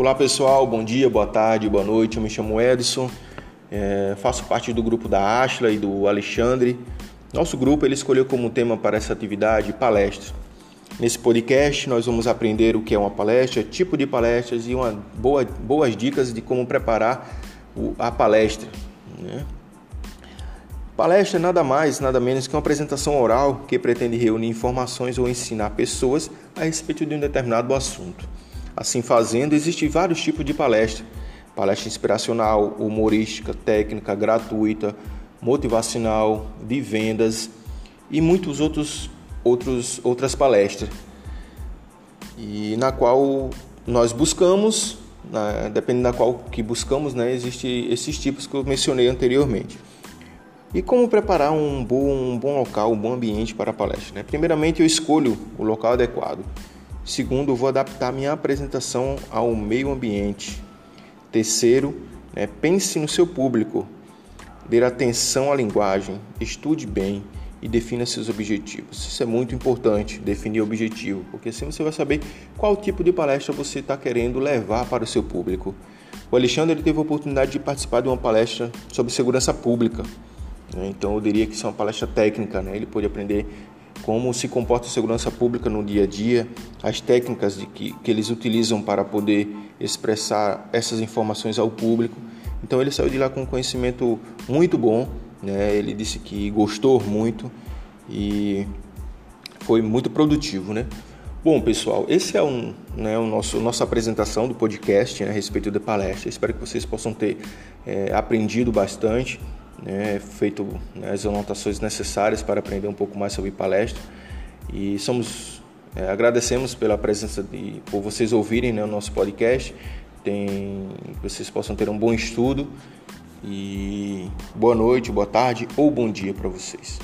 Olá pessoal, bom dia, boa tarde, boa noite. Eu me chamo Edson, é, faço parte do grupo da Ashla e do Alexandre. Nosso grupo ele escolheu como tema para essa atividade palestra. Nesse podcast nós vamos aprender o que é uma palestra, tipo de palestras e uma boa, boas dicas de como preparar a palestra. Né? Palestra é nada mais, nada menos que uma apresentação oral que pretende reunir informações ou ensinar pessoas a respeito de um determinado assunto. Assim fazendo, existem vários tipos de palestra: palestra inspiracional, humorística, técnica, gratuita, motivacional, de vendas e muitos outros, outros outras palestras. E na qual nós buscamos, né, dependendo da qual que buscamos, né, existe esses tipos que eu mencionei anteriormente. E como preparar um bom, um bom local, um bom ambiente para a palestra? Né? Primeiramente, eu escolho o local adequado. Segundo, vou adaptar minha apresentação ao meio ambiente. Terceiro, né, pense no seu público. Dê atenção à linguagem, estude bem e defina seus objetivos. Isso é muito importante, definir objetivo, porque assim você vai saber qual tipo de palestra você está querendo levar para o seu público. O Alexandre teve a oportunidade de participar de uma palestra sobre segurança pública. Né? Então eu diria que isso é uma palestra técnica, né? ele pôde aprender como se comporta a segurança pública no dia a dia, as técnicas de que, que eles utilizam para poder expressar essas informações ao público. Então ele saiu de lá com um conhecimento muito bom, né? ele disse que gostou muito e foi muito produtivo. Né? Bom, pessoal, esse é um, né, o nosso nossa apresentação do podcast né, a respeito da palestra. Espero que vocês possam ter é, aprendido bastante né, feito as anotações necessárias para aprender um pouco mais sobre palestra. E somos é, agradecemos pela presença de por vocês ouvirem né, o nosso podcast. Tem vocês possam ter um bom estudo e boa noite boa tarde ou bom dia para vocês